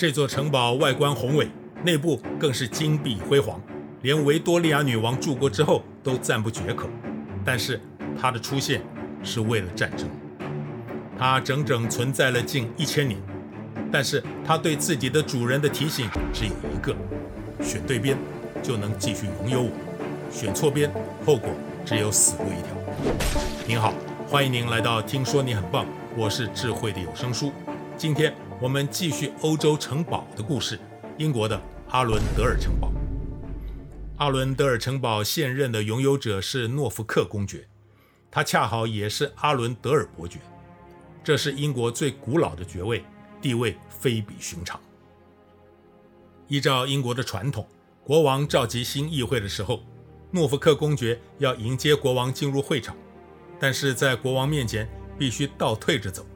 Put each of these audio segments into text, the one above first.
这座城堡外观宏伟，内部更是金碧辉煌，连维多利亚女王住过之后都赞不绝口。但是它的出现是为了战争，它整整存在了近一千年，但是它对自己的主人的提醒只有一个：选对边就能继续拥有我，选错边后果只有死路一条。您好，欢迎您来到听说你很棒，我是智慧的有声书。今天我们继续欧洲城堡的故事，英国的阿伦德尔城堡。阿伦德尔城堡现任的拥有者是诺福克公爵，他恰好也是阿伦德尔伯爵，这是英国最古老的爵位，地位非比寻常。依照英国的传统，国王召集新议会的时候，诺福克公爵要迎接国王进入会场，但是在国王面前必须倒退着走，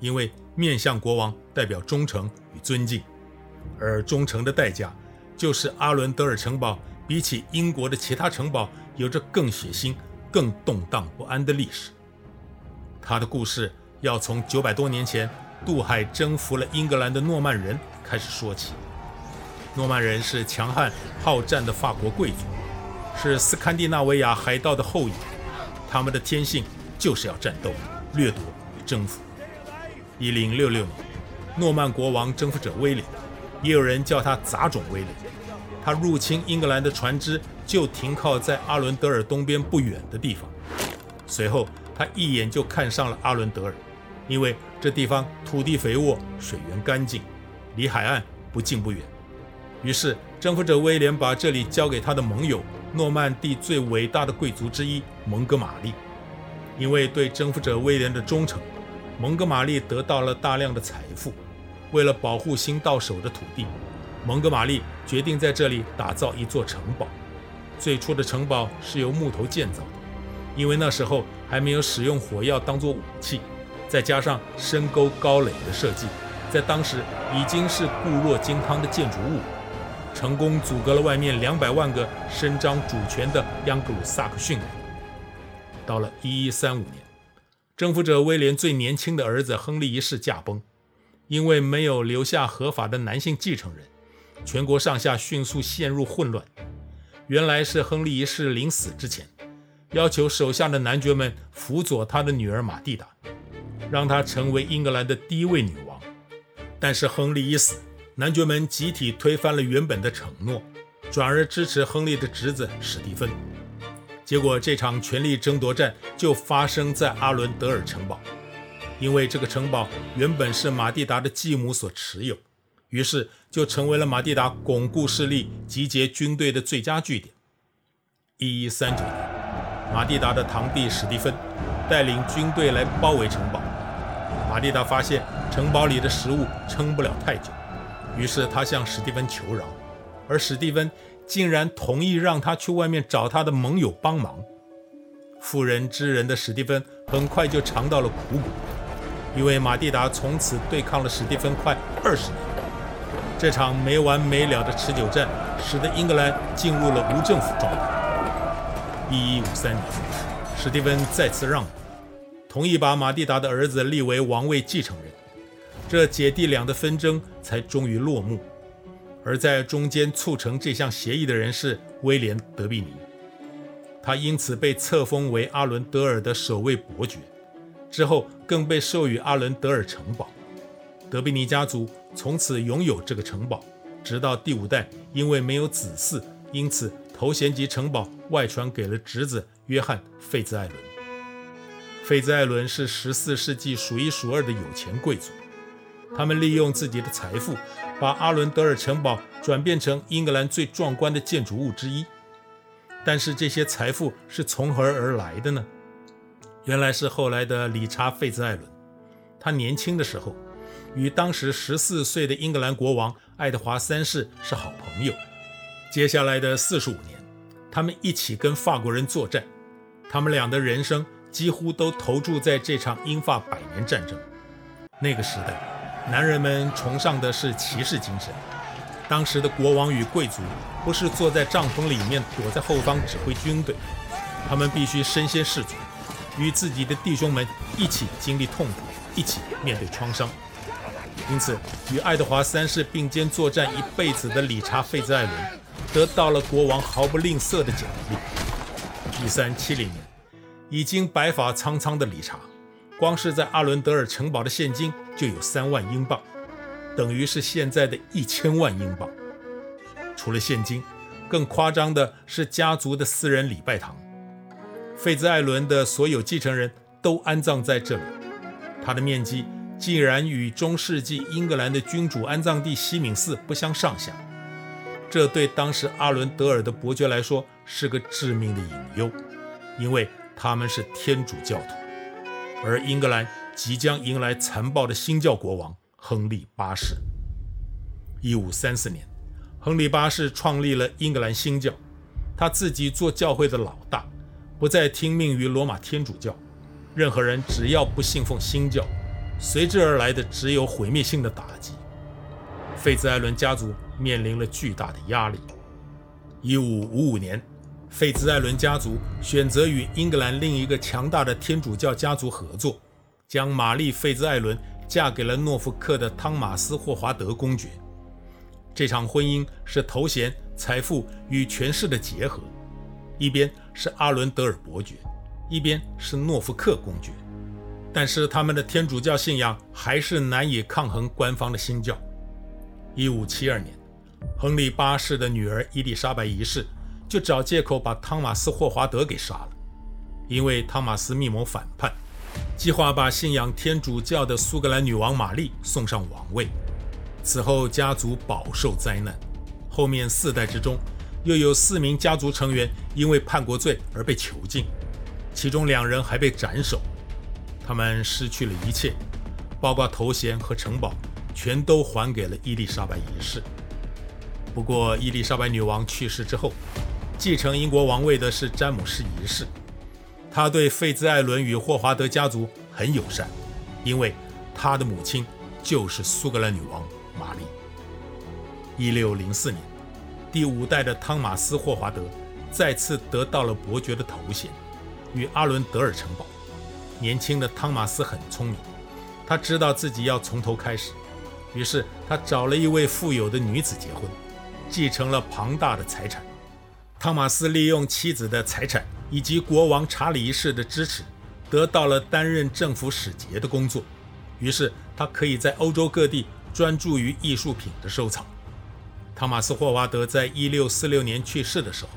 因为面向国王代表忠诚与尊敬，而忠诚的代价就是阿伦德尔城堡。比起英国的其他城堡，有着更血腥、更动荡不安的历史。他的故事要从九百多年前渡海征服了英格兰的诺曼人开始说起。诺曼人是强悍好战的法国贵族，是斯堪的纳维亚海盗的后裔。他们的天性就是要战斗、掠夺与征服。一零六六年，诺曼国王征服者威廉，也有人叫他杂种威廉。他入侵英格兰的船只就停靠在阿伦德尔东边不远的地方。随后，他一眼就看上了阿伦德尔，因为这地方土地肥沃，水源干净，离海岸不近不远。于是，征服者威廉把这里交给他的盟友诺曼第最伟大的贵族之一蒙哥马利。因为对征服者威廉的忠诚，蒙哥马利得到了大量的财富。为了保护新到手的土地，蒙哥马利决定在这里打造一座城堡。最初的城堡是由木头建造的，因为那时候还没有使用火药当做武器，再加上深沟高垒的设计，在当时已经是固若金汤的建筑物，成功阻隔了外面两百万个伸张主权的盎格鲁撒克逊人。到了一一三五年，征服者威廉最年轻的儿子亨利一世驾崩，因为没有留下合法的男性继承人。全国上下迅速陷入混乱。原来是亨利一世临死之前，要求手下的男爵们辅佐他的女儿玛蒂达，让她成为英格兰的第一位女王。但是亨利一死，男爵们集体推翻了原本的承诺，转而支持亨利的侄子史蒂芬。结果这场权力争夺战就发生在阿伦德尔城堡，因为这个城堡原本是马蒂达的继母所持有。于是就成为了马蒂达巩固势力、集结军队的最佳据点。一一三九年，马蒂达的堂弟史蒂芬带领军队来包围城堡。马蒂达发现城堡里的食物撑不了太久，于是他向史蒂芬求饶，而史蒂芬竟然同意让他去外面找他的盟友帮忙。妇人之仁的史蒂芬很快就尝到了苦果，因为马蒂达从此对抗了史蒂芬快二十年。这场没完没了的持久战，使得英格兰进入了无政府状态。一一五三年，史蒂芬再次让步，同意把马蒂达的儿子立为王位继承人，这姐弟俩的纷争才终于落幕。而在中间促成这项协议的人是威廉·德比尼，他因此被册封为阿伦德尔的首位伯爵，之后更被授予阿伦德尔城堡。德比尼家族从此拥有这个城堡，直到第五代因为没有子嗣，因此头衔及城堡外传给了侄子约翰·费兹艾伦。费兹艾伦是十四世纪数一数二的有钱贵族，他们利用自己的财富，把阿伦德尔城堡转变成英格兰最壮观的建筑物之一。但是这些财富是从何而来的呢？原来是后来的理查·费兹艾伦，他年轻的时候。与当时十四岁的英格兰国王爱德华三世是好朋友。接下来的四十五年，他们一起跟法国人作战。他们俩的人生几乎都投注在这场英法百年战争。那个时代，男人们崇尚的是骑士精神。当时的国王与贵族不是坐在帐篷里面躲在后方指挥军队，他们必须身先士卒，与自己的弟兄们一起经历痛苦，一起面对创伤。因此，与爱德华三世并肩作战一辈子的理查·费兹艾伦，得到了国王毫不吝啬的奖励。一三七零年，已经白发苍苍的理查，光是在阿伦德尔城堡的现金就有三万英镑，等于是现在的一千万英镑。除了现金，更夸张的是家族的私人礼拜堂。费兹艾伦的所有继承人都安葬在这里，他的面积。竟然与中世纪英格兰的君主安葬地西敏寺不相上下，这对当时阿伦德尔的伯爵来说是个致命的隐忧，因为他们是天主教徒，而英格兰即将迎来残暴的新教国王亨利八世。一五三四年，亨利八世创立了英格兰新教，他自己做教会的老大，不再听命于罗马天主教，任何人只要不信奉新教。随之而来的只有毁灭性的打击。费兹艾伦家族面临了巨大的压力。一五五五年，费兹艾伦家族选择与英格兰另一个强大的天主教家族合作，将玛丽·费兹艾伦嫁给了诺福克的汤马斯·霍华德公爵。这场婚姻是头衔、财富与权势的结合，一边是阿伦德尔伯爵，一边是诺福克公爵。但是他们的天主教信仰还是难以抗衡官方的新教。一五七二年，亨利八世的女儿伊丽莎白一世就找借口把汤马斯·霍华德给杀了，因为汤马斯密谋反叛，计划把信仰天主教的苏格兰女王玛丽送上王位。此后家族饱受灾难，后面四代之中又有四名家族成员因为叛国罪而被囚禁，其中两人还被斩首。他们失去了一切，包括头衔和城堡，全都还给了伊丽莎白一世。不过，伊丽莎白女王去世之后，继承英国王位的是詹姆士一世。他对费兹艾伦与霍华德家族很友善，因为他的母亲就是苏格兰女王玛丽。一六零四年，第五代的汤马斯·霍华德再次得到了伯爵的头衔，与阿伦德尔城堡。年轻的汤马斯很聪明，他知道自己要从头开始，于是他找了一位富有的女子结婚，继承了庞大的财产。汤马斯利用妻子的财产以及国王查理一世的支持，得到了担任政府使节的工作，于是他可以在欧洲各地专注于艺术品的收藏。汤马斯·霍华德在一六四六年去世的时候，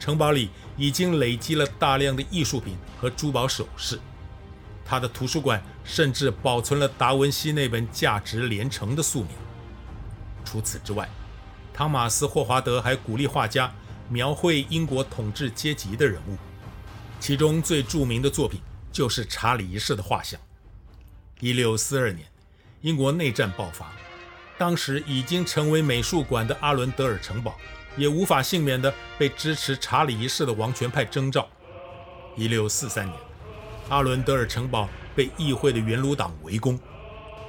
城堡里已经累积了大量的艺术品和珠宝首饰。他的图书馆甚至保存了达文西那本价值连城的素描。除此之外，汤马斯·霍华德还鼓励画家描绘英国统治阶级的人物，其中最著名的作品就是查理一世的画像。一六四二年，英国内战爆发，当时已经成为美术馆的阿伦德尔城堡也无法幸免地被支持查理一世的王权派征召。一六四三年。阿伦德尔城堡被议会的元鲁党围攻，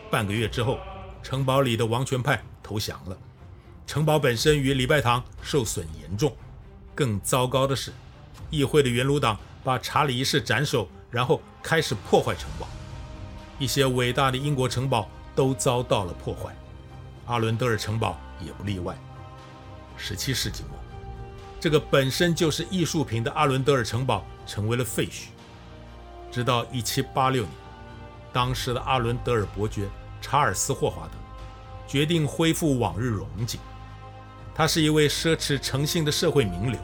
半个月之后，城堡里的王权派投降了，城堡本身与礼拜堂受损严重。更糟糕的是，议会的元鲁党把查理一世斩首，然后开始破坏城堡。一些伟大的英国城堡都遭到了破坏，阿伦德尔城堡也不例外。17世纪末，这个本身就是艺术品的阿伦德尔城堡成为了废墟。直到1786年，当时的阿伦德尔伯爵查尔斯·霍华德决定恢复往日荣景。他是一位奢侈诚信的社会名流，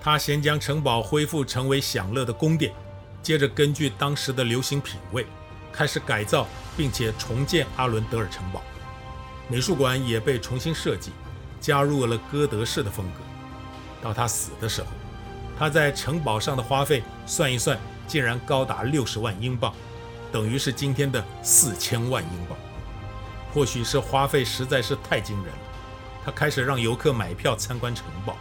他先将城堡恢复成为享乐的宫殿，接着根据当时的流行品味开始改造，并且重建阿伦德尔城堡。美术馆也被重新设计，加入了哥德式的风格。到他死的时候，他在城堡上的花费算一算。竟然高达六十万英镑，等于是今天的四千万英镑。或许是花费实在是太惊人了，他开始让游客买票参观城堡。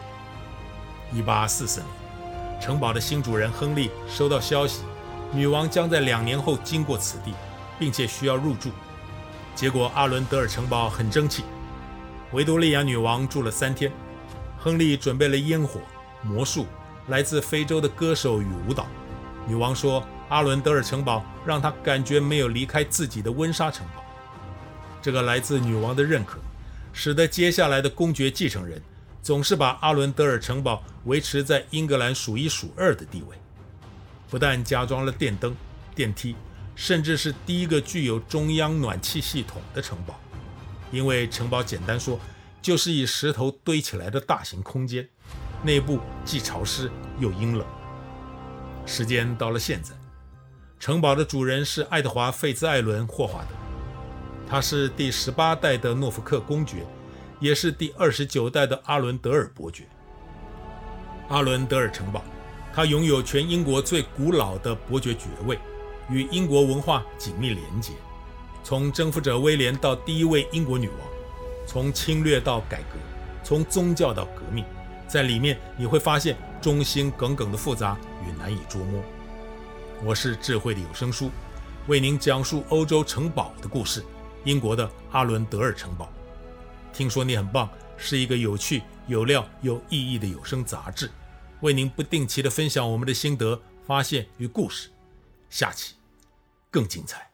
一八四四年，城堡的新主人亨利收到消息，女王将在两年后经过此地，并且需要入住。结果阿伦德尔城堡很争气，维多利亚女王住了三天，亨利准备了烟火、魔术、来自非洲的歌手与舞蹈。女王说：“阿伦德尔城堡让她感觉没有离开自己的温莎城堡。”这个来自女王的认可，使得接下来的公爵继承人总是把阿伦德尔城堡维持在英格兰数一数二的地位。不但加装了电灯、电梯，甚至是第一个具有中央暖气系统的城堡。因为城堡简单说，就是以石头堆起来的大型空间，内部既潮湿又阴冷。时间到了现在，城堡的主人是爱德华·费兹艾伦·霍华德。他是第十八代的诺福克公爵，也是第二十九代的阿伦德尔伯爵。阿伦德尔城堡，它拥有全英国最古老的伯爵爵位，与英国文化紧密连接。从征服者威廉到第一位英国女王，从侵略到改革，从宗教到革命，在里面你会发现忠心耿耿的复杂与难以捉摸。我是智慧的有声书，为您讲述欧洲城堡的故事。英国的阿伦德尔城堡，听说你很棒，是一个有趣、有料、有意义的有声杂志，为您不定期的分享我们的心得、发现与故事。下期更精彩。